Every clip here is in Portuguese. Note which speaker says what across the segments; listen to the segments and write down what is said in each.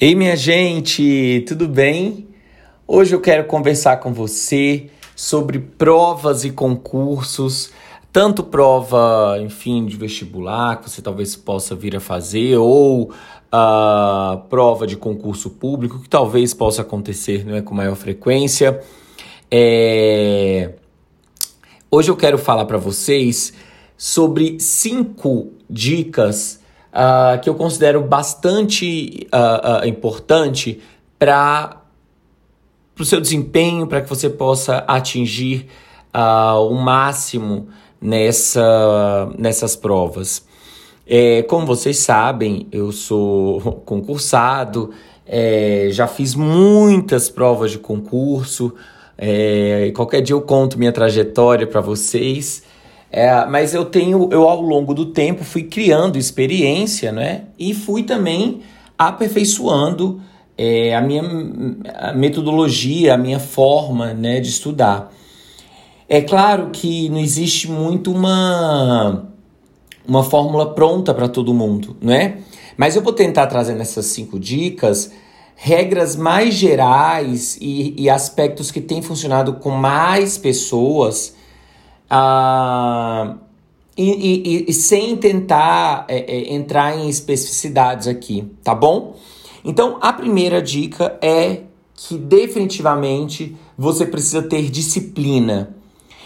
Speaker 1: Ei, minha gente, tudo bem? Hoje eu quero conversar com você sobre provas e concursos, tanto prova, enfim, de vestibular que você talvez possa vir a fazer, ou a uh, prova de concurso público que talvez possa acontecer não é, com maior frequência. É... Hoje eu quero falar para vocês sobre cinco dicas uh, que eu considero bastante uh, uh, importante para o seu desempenho, para que você possa atingir o máximo nessa, nessas provas. É, como vocês sabem, eu sou concursado, é, já fiz muitas provas de concurso. É, qualquer dia eu conto minha trajetória para vocês. É, mas eu tenho, eu ao longo do tempo fui criando experiência, né? E fui também aperfeiçoando é, a minha a metodologia, a minha forma né, de estudar. É claro que não existe muito uma, uma fórmula pronta para todo mundo, né? Mas eu vou tentar trazer nessas cinco dicas regras mais gerais e, e aspectos que têm funcionado com mais pessoas ah, e, e, e, sem tentar é, é, entrar em especificidades aqui, tá bom? Então, a primeira dica é que definitivamente você precisa ter disciplina.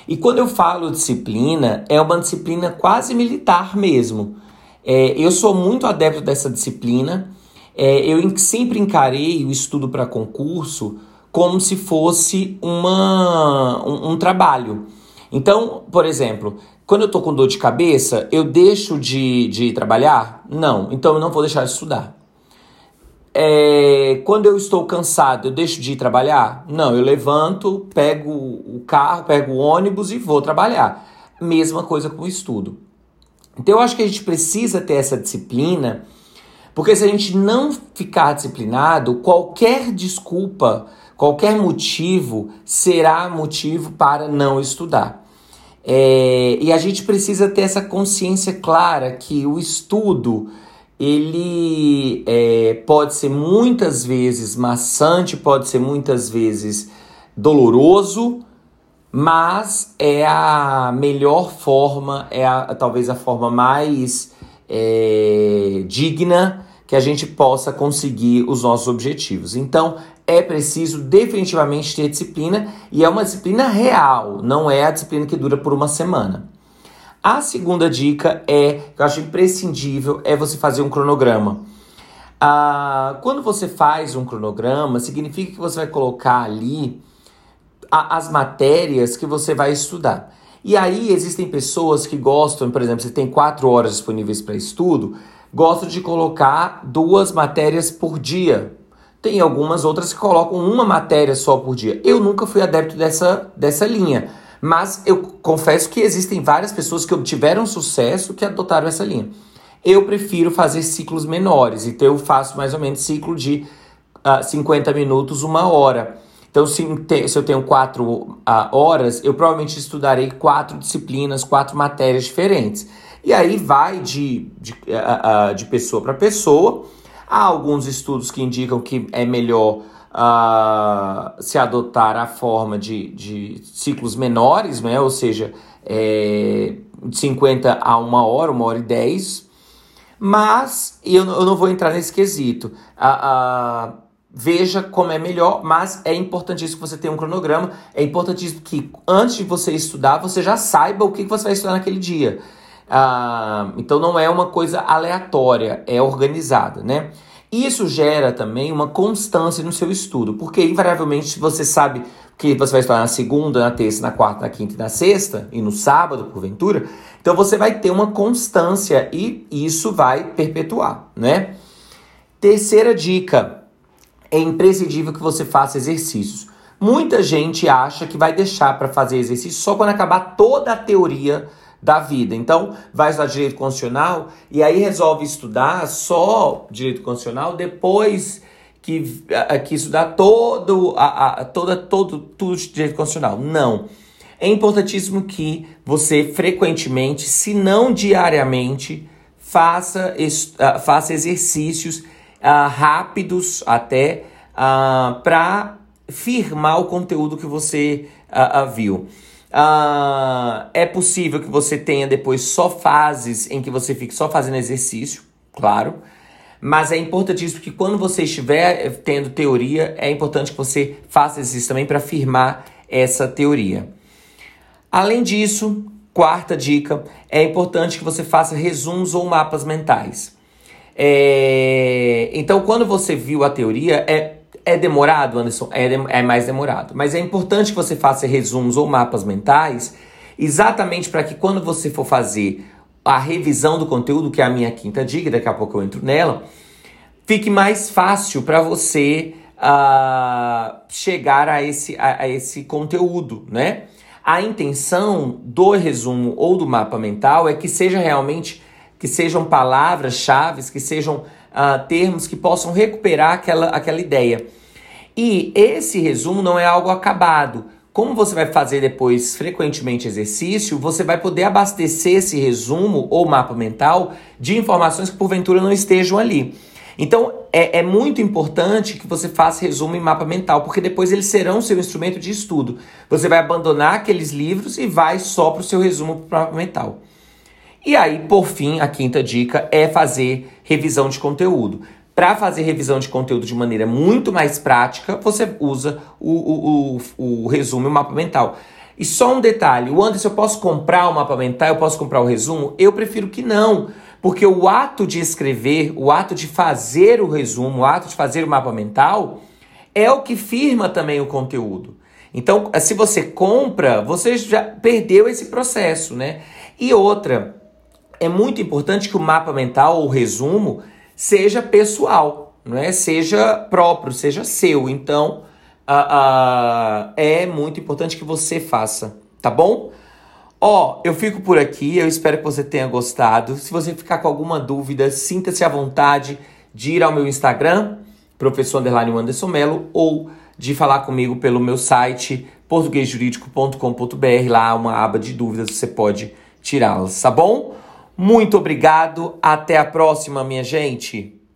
Speaker 1: E quando eu falo disciplina, é uma disciplina quase militar mesmo. É, eu sou muito adepto dessa disciplina. É, eu sempre encarei o estudo para concurso como se fosse uma, um, um trabalho. Então, por exemplo, quando eu tô com dor de cabeça, eu deixo de, de trabalhar? Não, então eu não vou deixar de estudar. É, quando eu estou cansado, eu deixo de ir trabalhar? Não, eu levanto, pego o carro, pego o ônibus e vou trabalhar. Mesma coisa com o estudo. Então eu acho que a gente precisa ter essa disciplina, porque se a gente não ficar disciplinado, qualquer desculpa Qualquer motivo será motivo para não estudar. É, e a gente precisa ter essa consciência clara que o estudo ele é, pode ser muitas vezes maçante, pode ser muitas vezes doloroso, mas é a melhor forma, é a, talvez a forma mais é, digna que a gente possa conseguir os nossos objetivos. Então, é preciso definitivamente ter disciplina e é uma disciplina real, não é a disciplina que dura por uma semana. A segunda dica é, que eu acho imprescindível, é você fazer um cronograma. Ah, quando você faz um cronograma, significa que você vai colocar ali a, as matérias que você vai estudar. E aí existem pessoas que gostam, por exemplo, você tem quatro horas disponíveis para estudo, gostam de colocar duas matérias por dia tem algumas outras que colocam uma matéria só por dia. Eu nunca fui adepto dessa, dessa linha. Mas eu confesso que existem várias pessoas que obtiveram sucesso que adotaram essa linha. Eu prefiro fazer ciclos menores, então eu faço mais ou menos ciclo de uh, ah, 50 minutos, uma hora. Então, se, se eu tenho quatro uh, horas, eu provavelmente estudarei quatro disciplinas, quatro matérias diferentes. E aí vai de, de, uh, de pessoa para pessoa. Há alguns estudos que indicam que é melhor uh, se adotar a forma de, de ciclos menores, né? ou seja, é, de 50 a uma hora, uma hora e 10. Mas eu, eu não vou entrar nesse quesito. Uh, uh, veja como é melhor, mas é importantíssimo que você tenha um cronograma. É importantíssimo que antes de você estudar, você já saiba o que você vai estudar naquele dia. Ah, então não é uma coisa aleatória, é organizada, né? Isso gera também uma constância no seu estudo, porque invariavelmente você sabe que você vai estudar na segunda, na terça, na quarta, na quinta e na sexta, e no sábado, porventura, então você vai ter uma constância e isso vai perpetuar, né? Terceira dica: é imprescindível que você faça exercícios. Muita gente acha que vai deixar para fazer exercício só quando acabar toda a teoria da vida. Então, vai estudar direito constitucional e aí resolve estudar só direito constitucional depois que, que estudar todo, a, a, toda, todo, tudo de direito constitucional. Não. É importantíssimo que você frequentemente, se não diariamente, faça, faça exercícios uh, rápidos até uh, para firmar o conteúdo que você uh, viu. é possível que você tenha depois só fases em que você fique só fazendo exercício, claro. Mas é importantíssimo que quando você estiver tendo teoria, é importante que você faça exercício também para firmar essa teoria. Além disso, quarta dica, é importante que você faça resumos ou mapas mentais. É... Então, quando você viu a teoria, é, é demorado, Anderson? É, é mais demorado. Mas é importante que você faça resumos ou mapas mentais, exatamente para que quando você for fazer a revisão do conteúdo, que é a minha quinta dica, daqui a pouco eu entro nela, fique mais fácil para você uh, chegar a esse, a, a esse conteúdo, né? A intenção do resumo ou do mapa mental é que seja realmente que sejam palavras-chave, que sejam uh, termos que possam recuperar aquela, aquela ideia. E esse resumo não é algo acabado. Como você vai fazer depois frequentemente exercício, você vai poder abastecer esse resumo ou mapa mental de informações que porventura não estejam ali. Então é, é muito importante que você faça resumo e mapa mental, porque depois eles serão seu instrumento de estudo. Você vai abandonar aqueles livros e vai só para o seu resumo para mapa mental. E aí, por fim, a quinta dica é fazer revisão de conteúdo. Para fazer revisão de conteúdo de maneira muito mais prática, você usa o, o, o, o resumo e o mapa mental. E só um detalhe: o Anderson, eu posso comprar o mapa mental, eu posso comprar o resumo? Eu prefiro que não, porque o ato de escrever, o ato de fazer o resumo, o ato de fazer o mapa mental, é o que firma também o conteúdo. Então, se você compra, você já perdeu esse processo, né? E outra, é muito importante que o mapa mental ou resumo seja pessoal, não é? Seja próprio, seja seu. Então, uh, uh, é muito importante que você faça, tá bom? Ó, eu fico por aqui, eu espero que você tenha gostado. Se você ficar com alguma dúvida, sinta-se à vontade de ir ao meu Instagram, professor Underline Anderson Melo, ou de falar comigo pelo meu site portuguesjurídico.com.br, lá uma aba de dúvidas, você pode tirá-las, tá bom? Muito obrigado, até a próxima, minha gente.